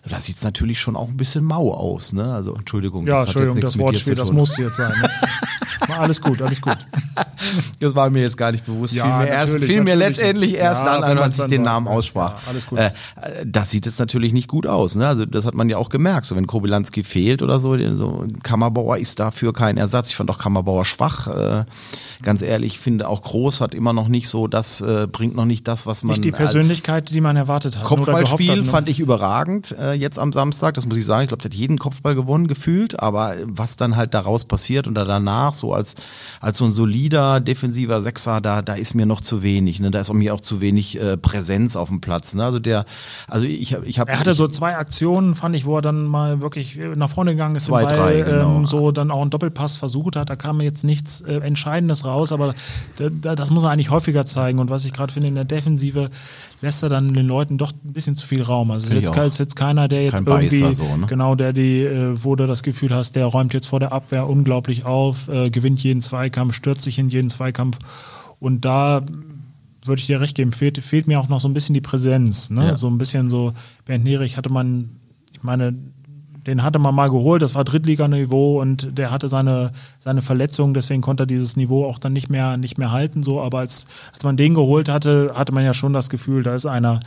Da sieht's natürlich schon auch ein bisschen mau aus, ne? Also Entschuldigung, ja, das Entschuldigung, hat jetzt das Wortspiel, das musste jetzt sein. Ne? alles gut, alles gut. Das war mir jetzt gar nicht bewusst. Ja, fiel mir, erst, fiel mir letztendlich erst ja, an, als ich den Namen aussprach. Ja, alles gut. Äh, das sieht jetzt natürlich nicht gut aus. Ne? Also das hat man ja auch gemerkt. So wenn Kobylanski fehlt oder so, so Kammerbauer ist dafür kein Ersatz. Ich fand auch Kammerbauer schwach. Äh, ganz ehrlich, finde auch Groß hat immer noch nicht so, das äh, bringt noch nicht das, was man. Nicht die Persönlichkeit, die man erwartet hat. Kopfballspiel fand ich überragend äh, jetzt am Samstag. Das muss ich sagen. Ich glaube, der hat jeden Kopfball gewonnen gefühlt. Aber was dann halt daraus passiert und da danach so als als so ein solider defensiver Sechser, da da ist mir noch zu wenig. Ne? Da ist auch mir auch zu wenig äh, Präsenz auf dem Platz. Ne? Also der, also ich ich habe. Er hatte ich, so zwei Aktionen, fand ich, wo er dann mal mal wirklich nach vorne gegangen ist, Zwei, weil drei, genau. ähm, so dann auch einen Doppelpass versucht hat. Da kam jetzt nichts äh, Entscheidendes raus, aber da, da, das muss er eigentlich häufiger zeigen. Und was ich gerade finde, in der Defensive lässt er dann den Leuten doch ein bisschen zu viel Raum. Also es ist jetzt, ist jetzt keiner, der jetzt Kein irgendwie, so, ne? genau, der die, äh, wo du das Gefühl hast, der räumt jetzt vor der Abwehr unglaublich auf, äh, gewinnt jeden Zweikampf, stürzt sich in jeden Zweikampf. Und da würde ich dir recht geben, fehlt, fehlt mir auch noch so ein bisschen die Präsenz. Ne? Ja. So ein bisschen so, Bernd Nerich hatte man, ich meine, den hatte man mal geholt, das war Drittliganiveau und der hatte seine, seine Verletzung, deswegen konnte er dieses Niveau auch dann nicht mehr, nicht mehr halten. So, aber als, als man den geholt hatte, hatte man ja schon das Gefühl, da ist einer,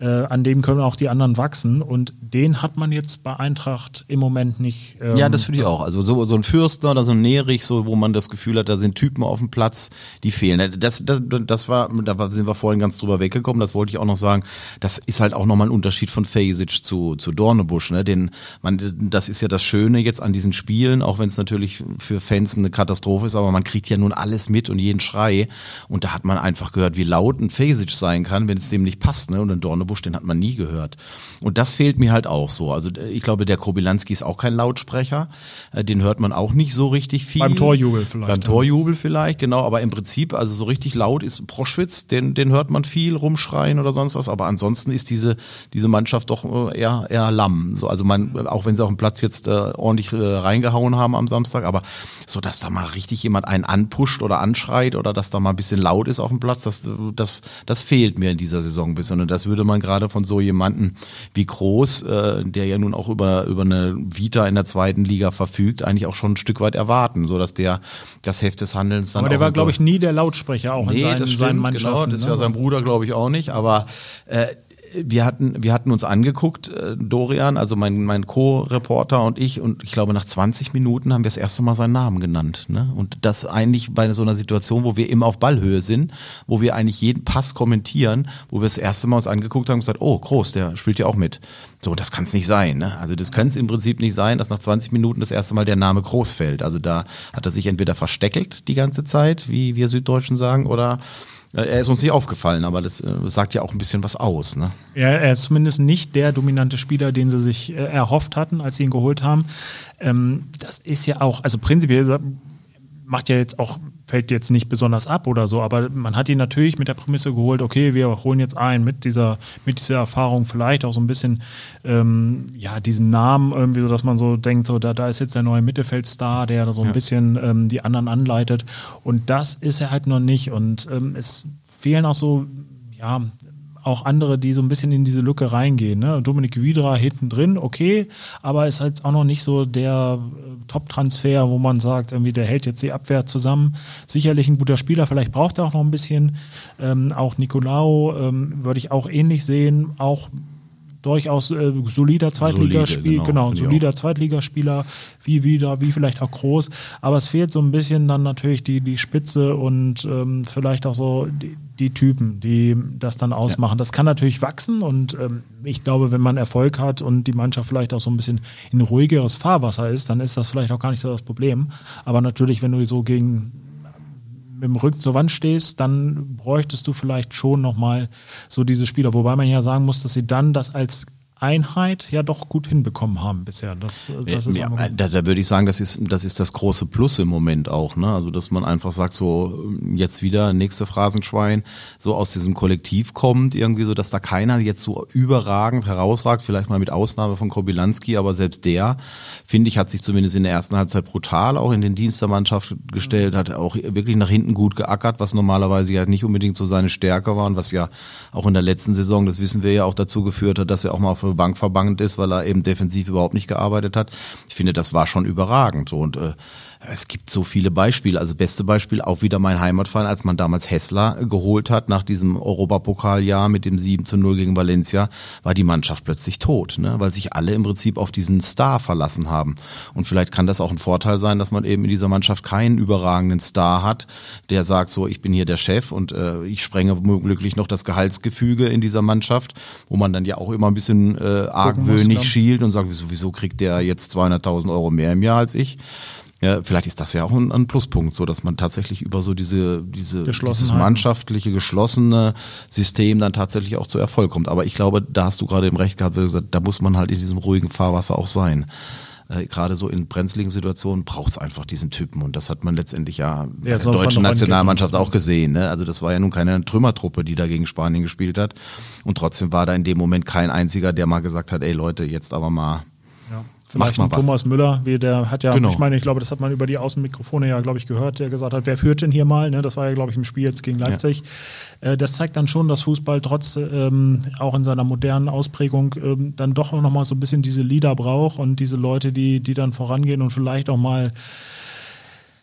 äh, an dem können auch die anderen wachsen. Und den hat man jetzt bei Eintracht im Moment nicht. ähm, Ja, das finde ich auch. Also so, so ein Fürstner oder so ein Nerich, so, wo man das Gefühl hat, da sind Typen auf dem Platz, die fehlen. Das, das, das war, da sind wir vorhin ganz drüber weggekommen, das wollte ich auch noch sagen. Das ist halt auch nochmal ein Unterschied von Fesic zu, zu Dornebusch, ne? Den, man, das ist ja das Schöne jetzt an diesen Spielen, auch wenn es natürlich für Fans eine Katastrophe ist, aber man kriegt ja nun alles mit und jeden Schrei. Und da hat man einfach gehört, wie laut ein Fesic sein kann, wenn es dem nicht passt, ne? Und ein Dornebusch, den hat man nie gehört. Und das fehlt mir halt auch so. Also äh, ich glaube, der Kobilanski ist auch kein Lautsprecher. Äh, Den hört man auch nicht so richtig viel. Beim Torjubel vielleicht, Beim. Torjubel vielleicht, genau. Aber im Prinzip, also so richtig laut ist Proschwitz, den, den hört man viel rumschreien oder sonst was. Aber ansonsten ist diese, diese Mannschaft doch äh, eher, eher lamm. So, also man, auch wenn sie auf dem Platz jetzt äh, ordentlich äh, reingehauen haben am Samstag, aber so, dass da mal richtig jemand einen anpusht oder anschreit oder dass da mal ein bisschen laut ist auf dem Platz, das, das, das fehlt mir in dieser Saison ein bisschen. Und das würde man gerade von so jemanden wie Groß, äh, der ja nun auch über, über eine Vita in der zweiten Liga verfügt, eigentlich auch schon ein Stück weit erwarten, so dass der das Heft des Handelns dann Aber der war, in so- glaube ich, nie der Lautsprecher, auch in Nee, seinen, das seinen stimmt, Mannschaften. genau, das ist ne? ja sein Bruder, glaube ich, auch nicht, aber äh, wir hatten, wir hatten uns angeguckt, äh, Dorian, also mein, mein Co-Reporter und ich, und ich glaube, nach 20 Minuten haben wir das erste Mal seinen Namen genannt. Ne? Und das eigentlich bei so einer Situation, wo wir immer auf Ballhöhe sind, wo wir eigentlich jeden Pass kommentieren, wo wir das erste Mal uns angeguckt haben und gesagt, oh, groß, der spielt ja auch mit. So, das kann es nicht sein. Ne? Also das kann es im Prinzip nicht sein, dass nach 20 Minuten das erste Mal der Name groß fällt. Also da hat er sich entweder versteckelt die ganze Zeit, wie wir Süddeutschen sagen, oder er ist uns nicht aufgefallen, aber das, äh, das sagt ja auch ein bisschen was aus. Ne? Ja, er ist zumindest nicht der dominante Spieler, den sie sich äh, erhofft hatten, als sie ihn geholt haben. Ähm, das ist ja auch, also prinzipiell macht ja jetzt auch, fällt jetzt nicht besonders ab oder so, aber man hat ihn natürlich mit der Prämisse geholt, okay, wir holen jetzt ein mit dieser, mit dieser Erfahrung, vielleicht auch so ein bisschen, ähm, ja, diesem Namen irgendwie, so dass man so denkt, so, da, da ist jetzt der neue Mittelfeldstar, der so ein bisschen ähm, die anderen anleitet. Und das ist er halt noch nicht. Und ähm, es fehlen auch so, ja, auch andere, die so ein bisschen in diese Lücke reingehen. Ne? Dominik Wiedra hinten drin, okay, aber ist halt auch noch nicht so der äh, Top-Transfer, wo man sagt, irgendwie der hält jetzt die Abwehr zusammen. Sicherlich ein guter Spieler, vielleicht braucht er auch noch ein bisschen. Ähm, auch Nicolao ähm, würde ich auch ähnlich sehen, auch durchaus äh, solider Zweitligaspiel, genau, genau, solider Zweitligaspieler, wie wieder, wie vielleicht auch groß, aber es fehlt so ein bisschen dann natürlich die, die Spitze und ähm, vielleicht auch so die, die Typen, die das dann ausmachen. Das kann natürlich wachsen und ähm, ich glaube, wenn man Erfolg hat und die Mannschaft vielleicht auch so ein bisschen in ruhigeres Fahrwasser ist, dann ist das vielleicht auch gar nicht so das Problem. Aber natürlich, wenn du so gegen mit dem Rücken zur Wand stehst, dann bräuchtest du vielleicht schon nochmal so diese Spieler. Wobei man ja sagen muss, dass sie dann das als Einheit ja doch gut hinbekommen haben bisher. Das, das ist ja, einfach- da, da würde ich sagen, das ist, das ist das große Plus im Moment auch, ne? Also, dass man einfach sagt, so, jetzt wieder, nächste Phrasenschwein, so aus diesem Kollektiv kommt, irgendwie so, dass da keiner jetzt so überragend herausragt, vielleicht mal mit Ausnahme von Kobilanski, aber selbst der, finde ich, hat sich zumindest in der ersten Halbzeit brutal auch in den Dienst der Mannschaft gestellt, hat auch wirklich nach hinten gut geackert, was normalerweise ja nicht unbedingt so seine Stärke war und was ja auch in der letzten Saison, das wissen wir ja auch dazu geführt hat, dass er auch mal auf der Bank verbannt ist, weil er eben defensiv überhaupt nicht gearbeitet hat. Ich finde, das war schon überragend so und äh, es gibt so viele Beispiele. Also beste Beispiel auch wieder mein Heimatverein, als man damals Hessler geholt hat nach diesem Europapokaljahr mit dem 7 zu 0 gegen Valencia, war die Mannschaft plötzlich tot, ne? weil sich alle im Prinzip auf diesen Star verlassen haben. Und vielleicht kann das auch ein Vorteil sein, dass man eben in dieser Mannschaft keinen überragenden Star hat, der sagt so, ich bin hier der Chef und äh, ich sprenge womöglich noch das Gehaltsgefüge in dieser Mannschaft, wo man dann ja auch immer ein bisschen äh, argwöhnig ne? schielt und sagt, wieso, wieso kriegt der jetzt 200.000 Euro mehr im Jahr als ich? Ja, vielleicht ist das ja auch ein, ein Pluspunkt, so dass man tatsächlich über so diese, diese dieses mannschaftliche, geschlossene System dann tatsächlich auch zu Erfolg kommt. Aber ich glaube, da hast du gerade im Recht gehabt, gesagt, da muss man halt in diesem ruhigen Fahrwasser auch sein. Äh, gerade so in brenzligen Situationen braucht es einfach diesen Typen. Und das hat man letztendlich ja Ja, der deutschen Nationalmannschaft auch gesehen. Ne? Also das war ja nun keine Trümmertruppe, die da gegen Spanien gespielt hat. Und trotzdem war da in dem Moment kein einziger, der mal gesagt hat, ey Leute, jetzt aber mal Ja. Vielleicht mal ein was. Thomas Müller, wie der hat ja, Genau. ich meine, ich glaube, das hat man über die Außenmikrofone ja, glaube ich, gehört, der gesagt hat, wer führt denn hier mal? Ne? Das war ja, glaube ich, im Spiel jetzt gegen Leipzig. Äh, das zeigt dann schon, dass Fußball trotz ähm, auch in seiner modernen Ausprägung ähm, dann doch auch nochmal so ein bisschen diese Leader braucht und diese Leute, die, die dann vorangehen und vielleicht auch mal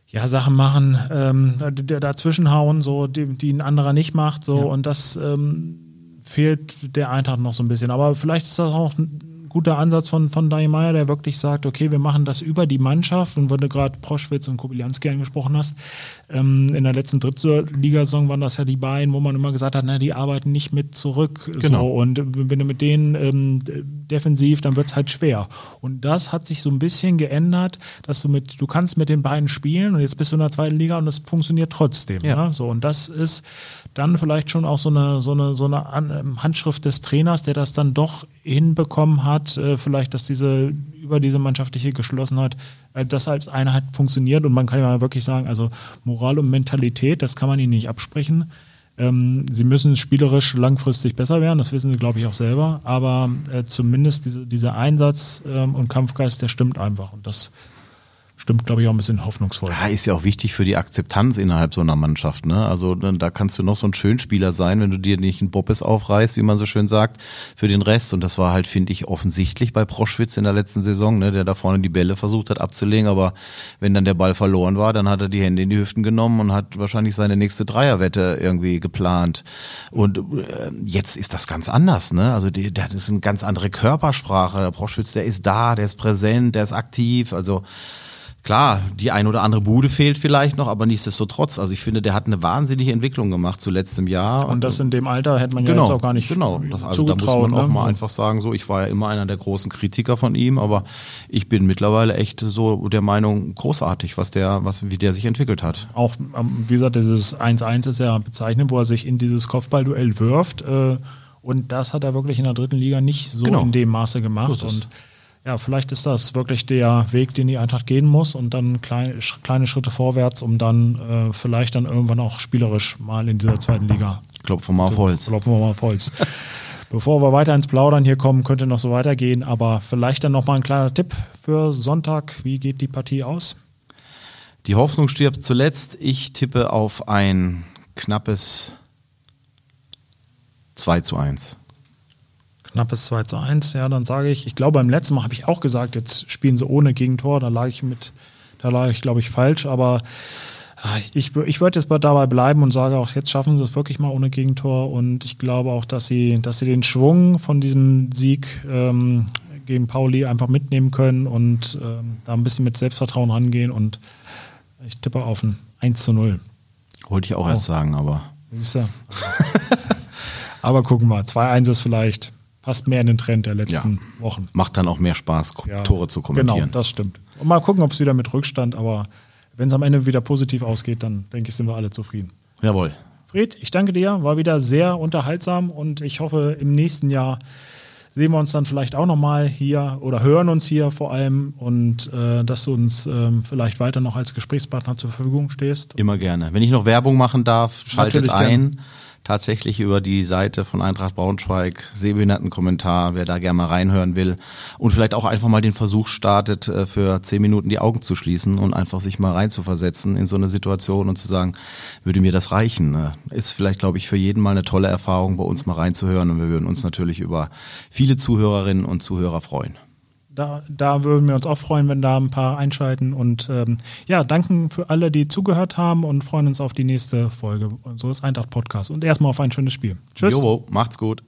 ja, Sachen machen, ähm, dazwischen hauen, so, die, die ein anderer nicht macht, so, und das ähm, fehlt der Eintracht noch so ein bisschen. Aber vielleicht ist das auch guter Ansatz von, von Daniel Meyer, der wirklich sagt, okay, wir machen das über die Mannschaft und wenn du gerade Proschwitz und Kobylanski angesprochen hast, ähm, in der letzten Drittligasaison waren das ja die beiden, wo man immer gesagt hat, na, die arbeiten nicht mit zurück. Genau. So, und wenn du mit denen ähm, defensiv, dann wird's halt schwer. Und das hat sich so ein bisschen geändert, dass du mit, du kannst mit den beiden spielen und jetzt bist du in der zweiten Liga und das funktioniert trotzdem. Ja. Ne? So, und das ist dann vielleicht schon auch so eine, so eine, so eine An Handschrift des Trainers, der das dann doch hinbekommen hat, äh, vielleicht, dass diese, über diese mannschaftliche Geschlossenheit, äh, das als Einheit funktioniert. Und man kann ja wirklich sagen, also Moral und Mentalität, das kann man ihnen nicht absprechen. Ähm, sie müssen spielerisch langfristig besser werden, das wissen sie, glaube ich, auch selber, aber äh, zumindest diese, dieser Einsatz ähm, und Kampfgeist, der stimmt einfach. Und das stimmt, glaube ich, auch ein bisschen hoffnungsvoll. Ja, ist ja auch wichtig für die Akzeptanz innerhalb so einer Mannschaft. Ne? Also dann- da kannst du noch so ein Schönspieler sein, wenn du dir nicht einen Boppes aufreißt, wie man so schön sagt, für den Rest. Und das war halt, finde ich, offensichtlich bei Proschwitz in der letzten Saison, ne? der da vorne die Bälle versucht hat abzulegen. Aber wenn dann der Ball verloren war, dann hat er die Hände in die Hüften genommen und hat wahrscheinlich seine nächste Dreierwette irgendwie geplant. Und äh, jetzt ist das ganz anders. Ne? Also die, das ist eine ganz andere Körpersprache. Der Proschwitz, der ist da, der ist präsent, der ist aktiv. Also Klar, die ein oder andere Bude fehlt vielleicht noch, aber nichtsdestotrotz. Also ich finde, der hat eine wahnsinnige Entwicklung gemacht zuletzt im Jahr. Und das in dem Alter hätte man ja genau, jetzt auch gar nicht genau. Das, also da muss man auch ne? mal einfach sagen, so ich war ja immer einer der großen Kritiker von ihm, aber ich bin mittlerweile echt so der Meinung, großartig, was der, was wie der sich entwickelt hat. auch, ähm, wie gesagt, dieses 1-1 ist ja bezeichnend, wo er sich in dieses Kopfballduell wirft. Äh, und das hat er wirklich in der dritten Liga nicht so Genau. in dem Maße So gemacht. es. Und ja, vielleicht ist das wirklich der Weg, den die Eintracht gehen muss und dann kleine, sch- kleine Schritte vorwärts, um dann äh, vielleicht dann irgendwann auch spielerisch mal in dieser zweiten Liga Klopfen mal auf Holz. Klopfen wir mal auf Holz. Bevor wir weiter ins Plaudern hier kommen, könnte noch so weitergehen, aber vielleicht dann noch mal ein kleiner Tipp für Sonntag. Wie geht die Partie aus? Die Hoffnung stirbt zuletzt. Ich tippe auf ein knappes 2 zu 1. Knappes 2 zu 1, ja, dann sage ich, ich glaube beim letzten Mal habe ich auch gesagt, jetzt spielen sie ohne Gegentor, da lag ich mit, da lag ich glaube ich falsch, aber ah, ich, ich würde jetzt bei- dabei bleiben und sage auch, jetzt schaffen sie es wirklich mal ohne Gegentor. Und ich glaube auch, dass sie, dass sie den Schwung von diesem Sieg ähm, gegen Pauli einfach mitnehmen können und ähm, da ein bisschen mit Selbstvertrauen rangehen. Und ich tippe auf ein 1 zu 0. Wollte ich auch erst sagen, aber Siehst du? Aber gucken wir, 2-1 ist vielleicht, passt mehr in den Trend der letzten Wochen. macht dann auch mehr Spaß, Ja, Tore zu kommentieren. Genau, das stimmt. Und mal gucken, ob es wieder mit Rückstand, aber wenn es am Ende wieder positiv ausgeht, dann denke ich, sind wir alle zufrieden. Jawohl. Fred, ich danke dir, war wieder sehr unterhaltsam und ich hoffe, im nächsten Jahr sehen wir uns dann vielleicht auch nochmal hier oder hören uns hier vor allem und äh, dass du uns ähm, vielleicht weiter noch als Gesprächspartner zur Verfügung stehst. Immer gerne. Wenn ich noch Werbung machen darf, schaltet Natürlich ein. Tatsächlich über die Seite von Eintracht Braunschweig, Sehbehindertenkommentar, wer da gerne mal reinhören will. Und vielleicht auch einfach mal den Versuch startet, äh, für zehn Minuten die Augen zu schließen und einfach sich mal reinzuversetzen in so eine Situation und zu sagen, würde mir das reichen? Äh, Ist vielleicht, glaube ich, für jeden mal eine tolle Erfahrung, bei uns mal reinzuhören. Und wir würden uns natürlich über viele Zuhörerinnen und Zuhörer freuen. Da, da würden wir uns auch freuen, wenn da ein paar einschalten. Und ähm, ja, danken für alle, die zugehört haben und freuen uns auf die nächste Folge unseres Eintracht Podcasts. Und erstmal auf ein schönes Spiel. Tschüss. Jowo, macht's gut.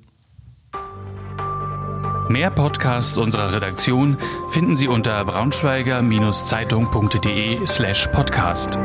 Mehr Podcasts unserer Redaktion finden Sie unter braunschweiger-zeitung.de slash podcast.